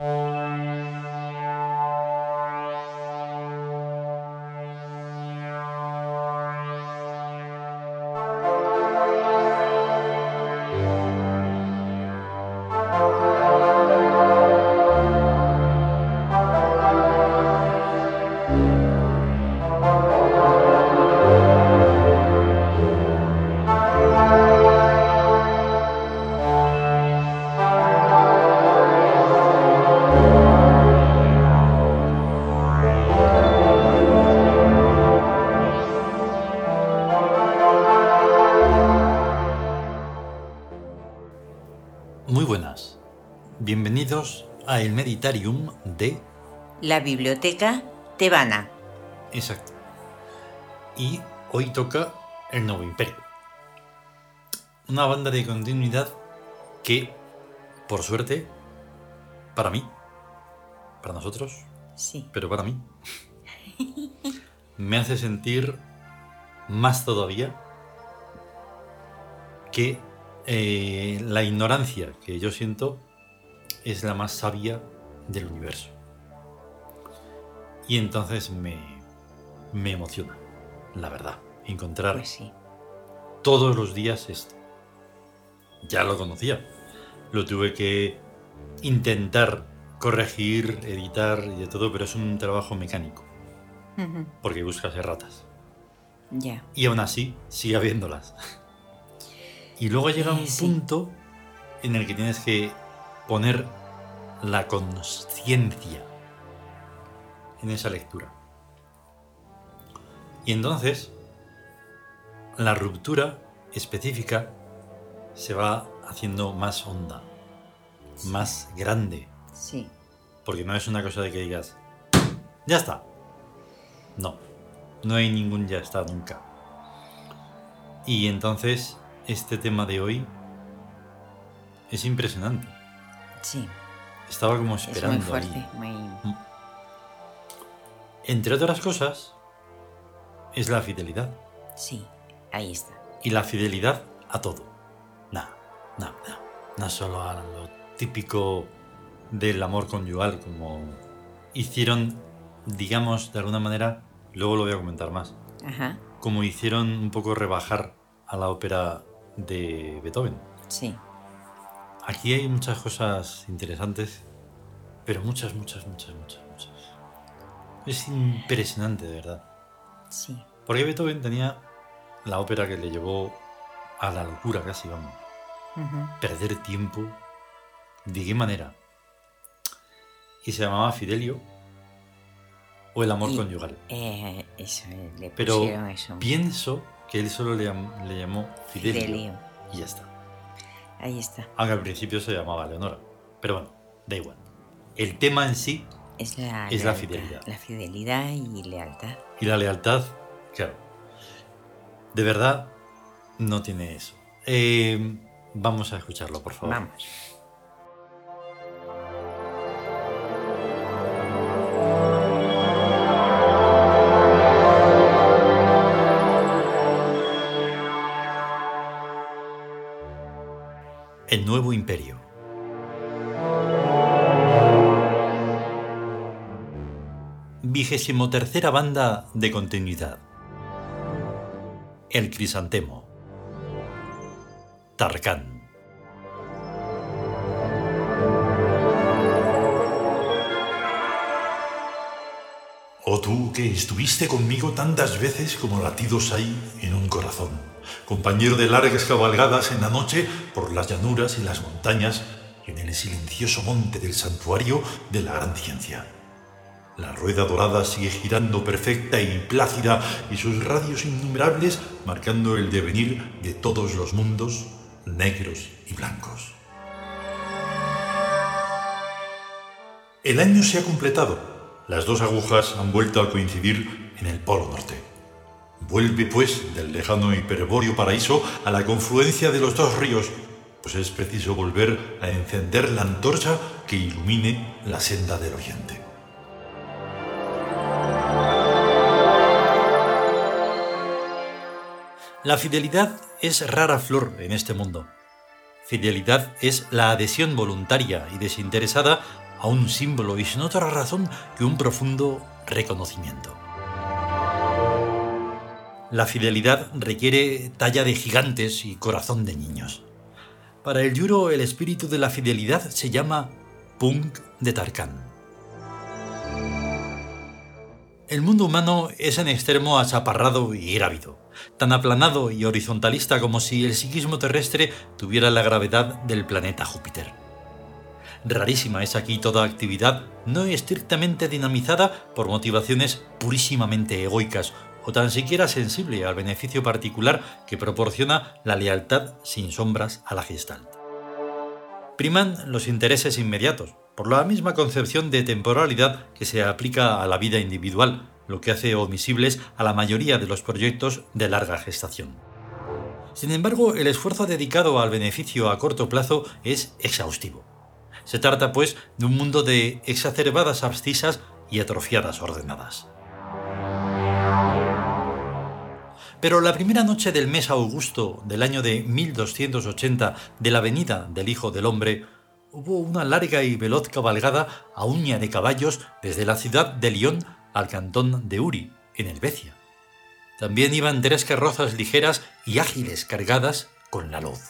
Muy El Meditarium de... La biblioteca tebana. Exacto. Y hoy toca el Nuevo Imperio. Una banda de continuidad que, por suerte, para mí, para nosotros, Sí. pero para mí, me hace sentir más todavía que eh, la ignorancia que yo siento es la más sabia del universo. Y entonces me, me emociona, la verdad, encontrar Pues sí. todos los días esto. Ya lo conocía. Lo tuve que intentar corregir, editar y de todo, pero es un trabajo mecánico, Ujú. porque buscas erratas. Ya. Y aún así, sigue habiéndolas. Y luego llega un Eh, sí. punto en el que tienes que poner la conciencia en esa lectura. Y entonces, la ruptura específica se va haciendo más honda, más grande, Sí. porque no es una cosa de que digas, ya está. No, no hay ningún ya está nunca. Y entonces, este tema de hoy es impresionante. Sí. Estaba como Es esperando. muy fuerte. ahí. Muy... Entre otras cosas, es la fidelidad. Sí. Ahí está. Y la fidelidad a todo. Nada, nada, nada. No solo a lo típico del amor conyugal, como hicieron, digamos, de alguna manera, luego lo voy a comentar más, Ajá. como hicieron un poco rebajar a la ópera de Beethoven. Sí. Aquí hay muchas cosas interesantes, pero muchas, muchas, muchas, muchas, muchas. Es impresionante, de verdad. Sí. Porque Beethoven tenía la ópera que le llevó a la locura casi, vamos. Perder tiempo. ¿De qué manera? Y se llamaba Fidelio o el amor Y- conyugal. Eh, eso, le Pero eso. pienso que él solo le, le llamó Fidelio, Fidelio. y ya está. Ahí está. Aunque al principio se llamaba Leonora. Pero bueno, da igual. El tema en sí Es la, Es la fidelidad. La fidelidad y lealtad. y la lealtad, claro. De verdad, no tiene eso. Eh, vamos a escucharlo, por favor. Vamos. Vigésimo tercera banda de continuidad. El crisantemo. Tarkan. Oh tú que estuviste conmigo tantas veces como latidos hay en un corazón, compañero de largas cabalgadas en la noche por las llanuras y las montañas y en el silencioso monte del santuario de la gran ciencia. La rueda dorada sigue girando perfecta y plácida y sus radios innumerables marcando el devenir de todos los mundos negros y blancos. El año se ha completado. Las dos agujas han vuelto a coincidir en el Polo Norte. Vuelve, pues, del lejano hiperbóreo paraíso a la confluencia de los dos ríos, pues es preciso volver a encender la antorcha que ilumine la senda del oriente. La fidelidad es rara flor en este mundo. Fidelidad es la adhesión voluntaria y desinteresada a un símbolo y sin otra razón que un profundo reconocimiento. La fidelidad requiere talla de gigantes y corazón de niños. Para el Yuro el espíritu de la fidelidad se llama Punk de Tarkan. El mundo humano es en extremo achaparrado y grávido, tan aplanado y horizontalista como si el psiquismo terrestre tuviera la gravedad del planeta Júpiter. Rarísima es aquí toda actividad no estrictamente dinamizada por motivaciones purísimamente egoicas o tan siquiera sensible al beneficio particular que proporciona la lealtad sin sombras a la gestalt. Priman los intereses inmediatos, por la misma concepción de temporalidad que se aplica a la vida individual, lo que hace omisibles a la mayoría de los proyectos de larga gestación. Sin embargo, el esfuerzo dedicado al beneficio a corto plazo es exhaustivo. Se trata, pues, de un mundo de exacerbadas abscisas y atrofiadas ordenadas. Pero la primera noche del mes augusto del año de 1280 de la venida del Hijo del Hombre, hubo una larga y veloz cabalgada a uña de caballos desde la ciudad de Lyon al cantón de Uri, en Helvecia. También iban tres carrozas ligeras y ágiles cargadas con la luz.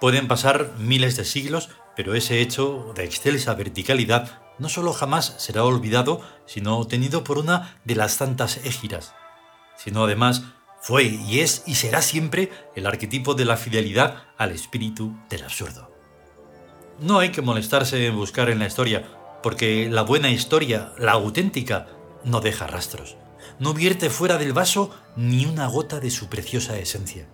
Pueden pasar miles de siglos, pero ese hecho de excelsa verticalidad no solo jamás será olvidado, sino tenido por una de las tantas égiras, sino además fue y es y será siempre el arquetipo de la fidelidad al espíritu del absurdo. No hay que molestarse en buscar en la historia, porque la buena historia, la auténtica, no deja rastros, no vierte fuera del vaso ni una gota de su preciosa esencia.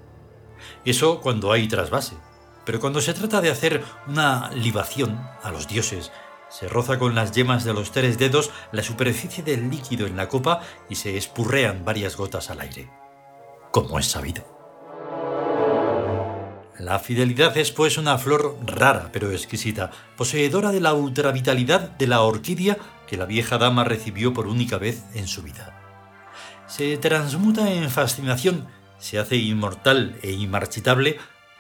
Eso cuando hay trasvase, pero cuando se trata de hacer una libación a los dioses, se roza con las yemas de los tres dedos la superficie del líquido en la copa y se espurrean varias gotas al aire como es sabido. La fidelidad es pues una flor rara pero exquisita, poseedora de la ultravitalidad de la orquídea que la vieja dama recibió por única vez en su vida. Se transmuta en fascinación, se hace inmortal e inmarchitable,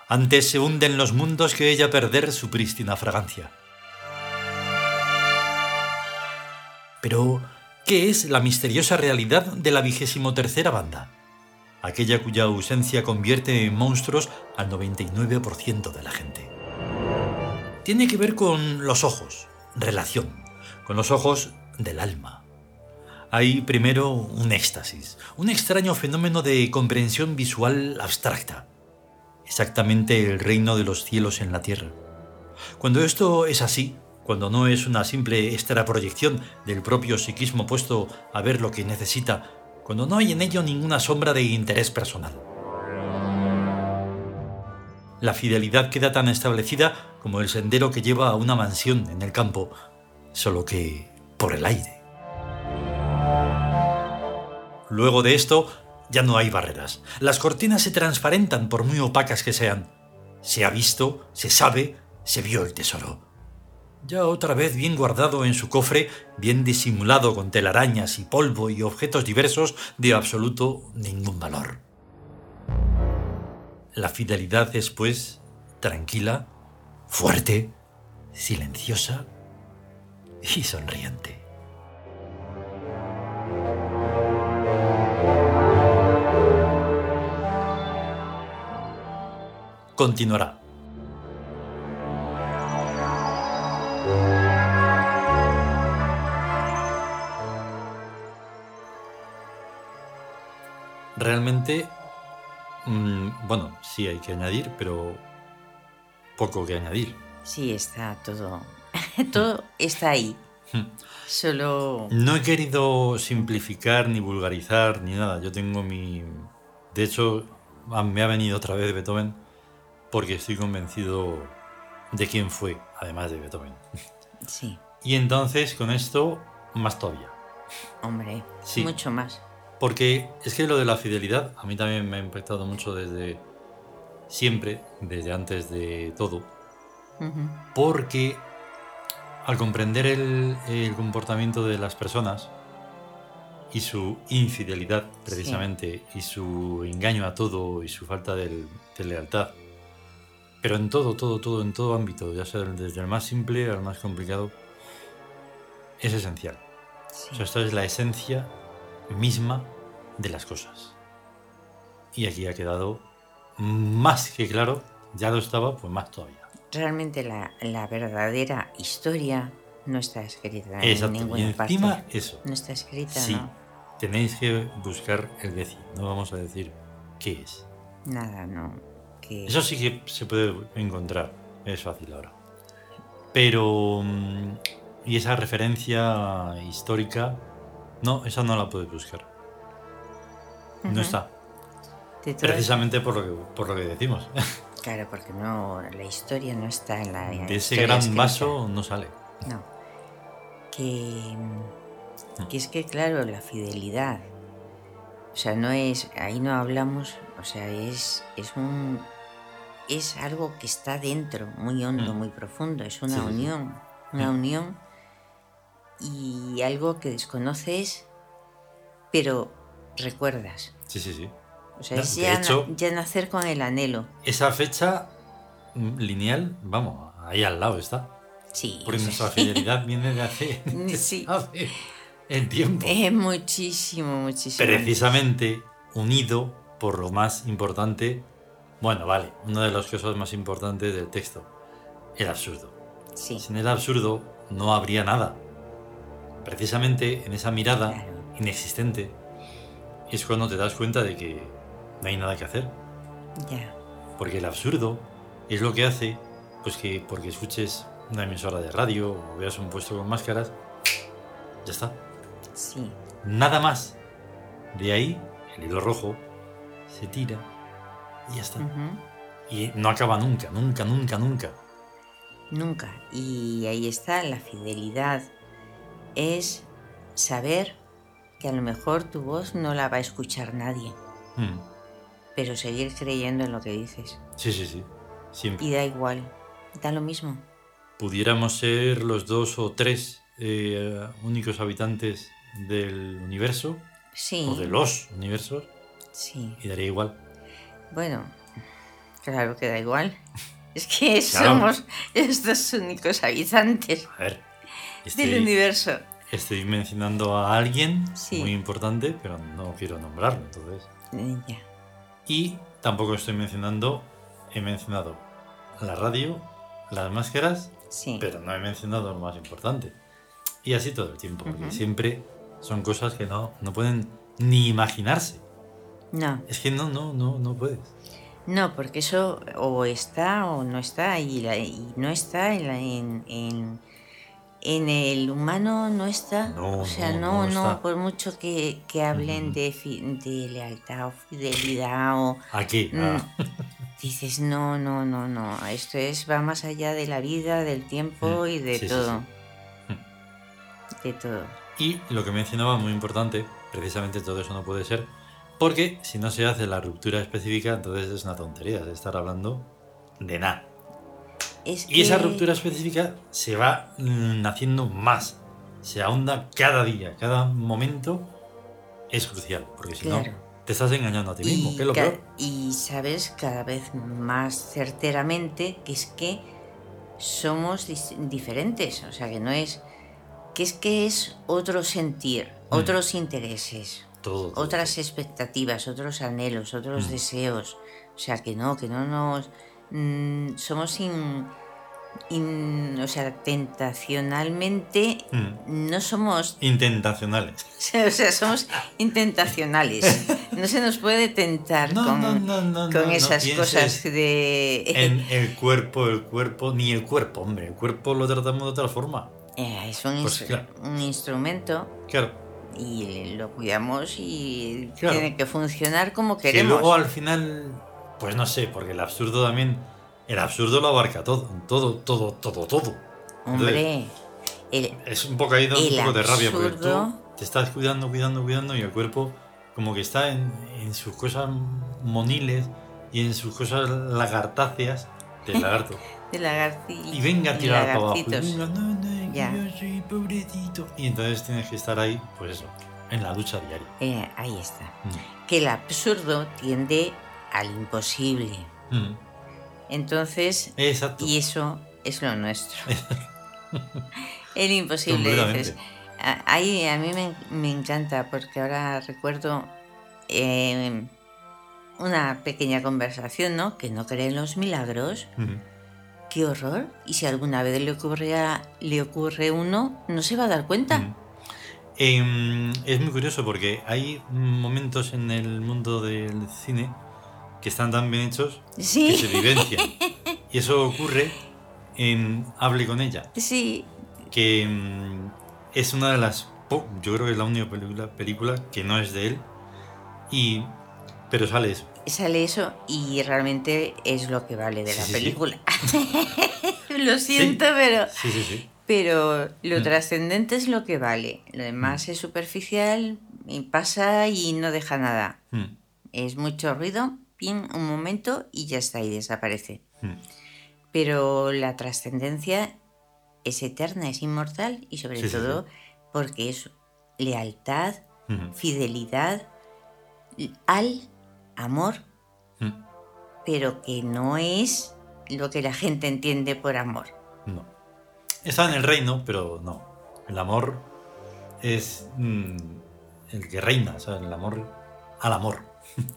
antes se hunde en los mundos que ella perder su prístina fragancia. Pero, ¿qué es la misteriosa realidad de la vigésimo tercera banda? Aquella cuya ausencia convierte en monstruos al 99% de la gente. Tiene que ver con los ojos, relación, con los ojos del alma. Hay primero un éxtasis, un extraño fenómeno de comprensión visual abstracta, exactamente el reino de los cielos en la tierra. Cuando esto es así, cuando no es una simple extraproyección del propio psiquismo puesto a ver lo que necesita cuando no hay en ello ninguna sombra de interés personal. La fidelidad queda tan establecida como el sendero que lleva a una mansión en el campo, solo que por el aire. Luego de esto, ya no hay barreras. Las cortinas se transparentan por muy opacas que sean. Se ha visto, se sabe, se vio el tesoro ya otra vez bien guardado en su cofre, bien disimulado con telarañas y polvo y objetos diversos de absoluto ningún valor. La fidelidad es, pues, tranquila, fuerte, silenciosa y sonriente. Continuará. Realmente, mm, bueno, sí hay que añadir, pero poco que añadir. Sí, está todo. todo está ahí. Hmm. Solo. No he querido simplificar ni vulgarizar ni nada. Yo tengo mi. De hecho, me ha venido otra vez Beethoven porque estoy convencido de quién fue, además de Beethoven. Sí. Y entonces, con esto, más todavía. Hombre, sí. mucho más. Porque es que lo de la fidelidad a mí también me ha impactado mucho desde siempre, desde antes de todo. Porque al comprender el, comportamiento de las personas y su infidelidad precisamente y su engaño a todo y su falta de lealtad, Pero en todo, todo, todo, en todo ámbito, ya sea desde el más simple al más complicado, es esencial. Sí. O sea, esto es la esencia misma de las cosas. Y aquí ha quedado más que claro, ya lo estaba, pues más todavía. Realmente la, la verdadera historia no está escrita en Exacto. ninguna Y encima parte. eso. No está escrita, Sí, ¿no? tenéis que buscar el Beci. No vamos a decir qué es. Nada, no. Que... Eso sí que se puede encontrar. Es fácil ahora. Pero... mm, Y esa referencia histórica... No, esa no la puedes buscar. No está. Precisamente por lo que, por lo que decimos. Claro, porque no, la historia no está en la. De ese gran escrita. vaso no sale. No. Que, que es que, claro, la fidelidad. O sea, no es. Ahí no hablamos. O sea, es, es un. Es algo que está dentro, muy hondo, Mm. muy profundo. Es una Sí, sí, sí. unión. Una Mm. unión. Y algo que desconoces, pero recuerdas. Sí, sí, sí. O sea, No, es ya, na- hecho- ya nacer con el anhelo. Esa fecha mm, lineal, vamos, ahí al lado está. Sí. Porque nuestra fidelidad viene de hace, Sí. hace el tiempo. Eh, muchísimo, muchísimo. Precisamente unido por lo más importante, bueno, vale, una de las cosas más importantes del texto, el absurdo. Sí, Sin el absurdo no habría nada. Precisamente en esa mirada inexistente es cuando te das cuenta de que no hay nada que hacer. ya. Porque el absurdo es lo que hace, pues que porque escuches una emisora de radio o veas un puesto con máscaras, ya está. Sí, Nada más. De ahí, el hilo rojo se tira y ya está. Y no acaba nunca, nunca, nunca, nunca. nunca. Y ahí está, la fidelidad es saber que a lo mejor tu voz no la va a escuchar nadie, Mm. pero seguir creyendo en lo que dices. Sí, sí, sí. Siempre. Y da igual, da lo mismo. Pudiéramos ser los dos o tres eh, únicos habitantes del universo, Sí, o de los universos, sí. y daría igual. Bueno, claro que da igual. Es que Claro. somos estos únicos habitantes A ver. Del universo. estoy mencionando a alguien Sí. muy importante, pero no quiero nombrarlo, entonces. Ya. Y tampoco estoy mencionando, he mencionado la radio, las máscaras, Sí. pero no he mencionado lo más importante. Y así todo el tiempo, porque siempre son cosas que no, no pueden ni imaginarse. No, Es que no, no, no, no puedes. no, porque eso o está o no está, y, la- y no está en, la- en, en, en el humano, no está. No, o sea, no, no, no no, está. por mucho que, que hablen de, fi- de lealtad o fidelidad o... Aquí. Mm, ah, Dices, no, no, no, no, esto es, va más allá de la vida, del tiempo y de sí, todo. sí. De todo. Y lo que mencionaba, muy importante, precisamente todo eso no puede ser, porque si no se hace la ruptura específica, entonces es una tontería de estar hablando de nada. Es Y esa ruptura específica se va mm, haciendo más, se ahonda cada día, cada momento es crucial, porque si Claro. no, te estás engañando a ti mismo, y, que es lo peor. y sabes cada vez más certeramente que es que somos diferentes, o sea que no es que es que es otro sentir, Mm. otros intereses, Todo, todo. otras expectativas, otros anhelos, otros Mm. deseos, o sea que no, que no nos mm, somos in, in- o sea, tentacionalmente Mm. no somos Intentacionales. o sea, somos intentacionales. No se nos puede tentar No, con, no, no, no, con esas cosas de... En el cuerpo, el cuerpo, ni el cuerpo, hombre, el cuerpo lo tratamos de otra forma. Eh, es un, Pues instru- claro. un instrumento Claro, y lo cuidamos y Claro. tiene que funcionar como que queremos. luego al final, pues no sé, porque el absurdo también, el absurdo lo abarca todo, todo, todo, todo, todo. Hombre, el- Es un poco ahí da un de rabia porque tú te estás cuidando, cuidando, cuidando y el cuerpo como que está en, en sus cosas moniles y en sus cosas lagartáceas del lagarto. de lagarti- Y venga a tirar para abajo. Venga, no, no, que Ya. yo soy pobrecito. Y entonces tienes que estar ahí, pues eso, en la ducha diaria. Eh, ahí está. Mm. Que el absurdo tiende al imposible. Mm. Entonces, Exacto. y eso es lo nuestro. El imposible, dices. Ahí a mí me, me encanta porque ahora recuerdo eh, una pequeña conversación, ¿no? Que no cree en los milagros. ¡Qué horror! Y si alguna vez le ocurre, a- le ocurre uno, no se va a dar cuenta. Em, es muy curioso porque hay momentos en el mundo del cine que están tan bien hechos que se Sí, vivencian. Y eso ocurre en Hable con ella, sí, que mm, es una de las... po- Yo creo que es la única película, película que no es de él, y, pero sale eso. sale eso y realmente es lo que vale de Sí, la sí, sí. película. lo siento, pero... Sí, sí, sí. Pero lo Mm. trascendente es lo que vale. Lo demás es superficial y pasa y no deja nada. Mm, Es mucho ruido, pin, un momento y ya está y desaparece. mm. Pero la trascendencia es eterna, es inmortal y sobre Sí, sí, todo porque es lealtad, Ujú. fidelidad al amor, Mm. pero que no es lo que la gente entiende por amor. No. Está en el reino, pero no. El amor es mm, el que reina, o sea, el amor al amor.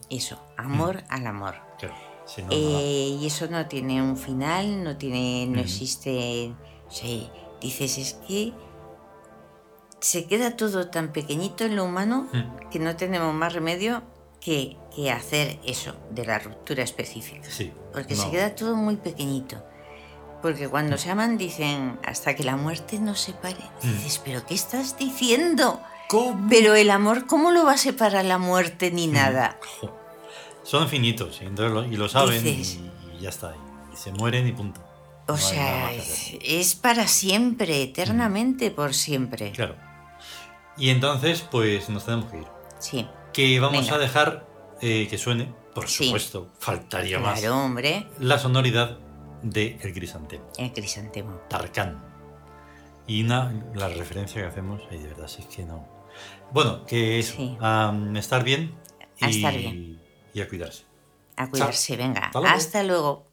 Eso, amor al amor. Claro. Si no. Eh, y eso no tiene un final, no tiene, no existe. O sea, dices, es que se queda todo tan pequeñito en lo humano Mm. que no tenemos más remedio que, que hacer eso de la ruptura específica. Sí. Porque no. se queda todo muy pequeñito. Porque cuando se aman dicen hasta que la muerte nos separe. Mm. Dices, ¿pero qué estás diciendo? ¿Cómo? Pero el amor, ¿cómo lo va a separar la muerte Mm. ni nada? Jo. Son finitos y, lo, y lo saben Dices. y, y ya está. Y, y se mueren y punto. O No nada sea, es, para siempre, eternamente por siempre. Claro. Y entonces, pues nos tenemos que ir. Sí, Que vamos Venga. a dejar eh, que suene, por Sí. supuesto, faltaría más, claro, hombre, la sonoridad de El Crisantemo. el crisantemo. Tarkan. Y una, la referencia que hacemos, ay, de verdad, si es que no. Bueno, que Sí. a estar bien A y, estar bien. y a cuidarse. A cuidarse, venga. Hasta luego. Hasta luego.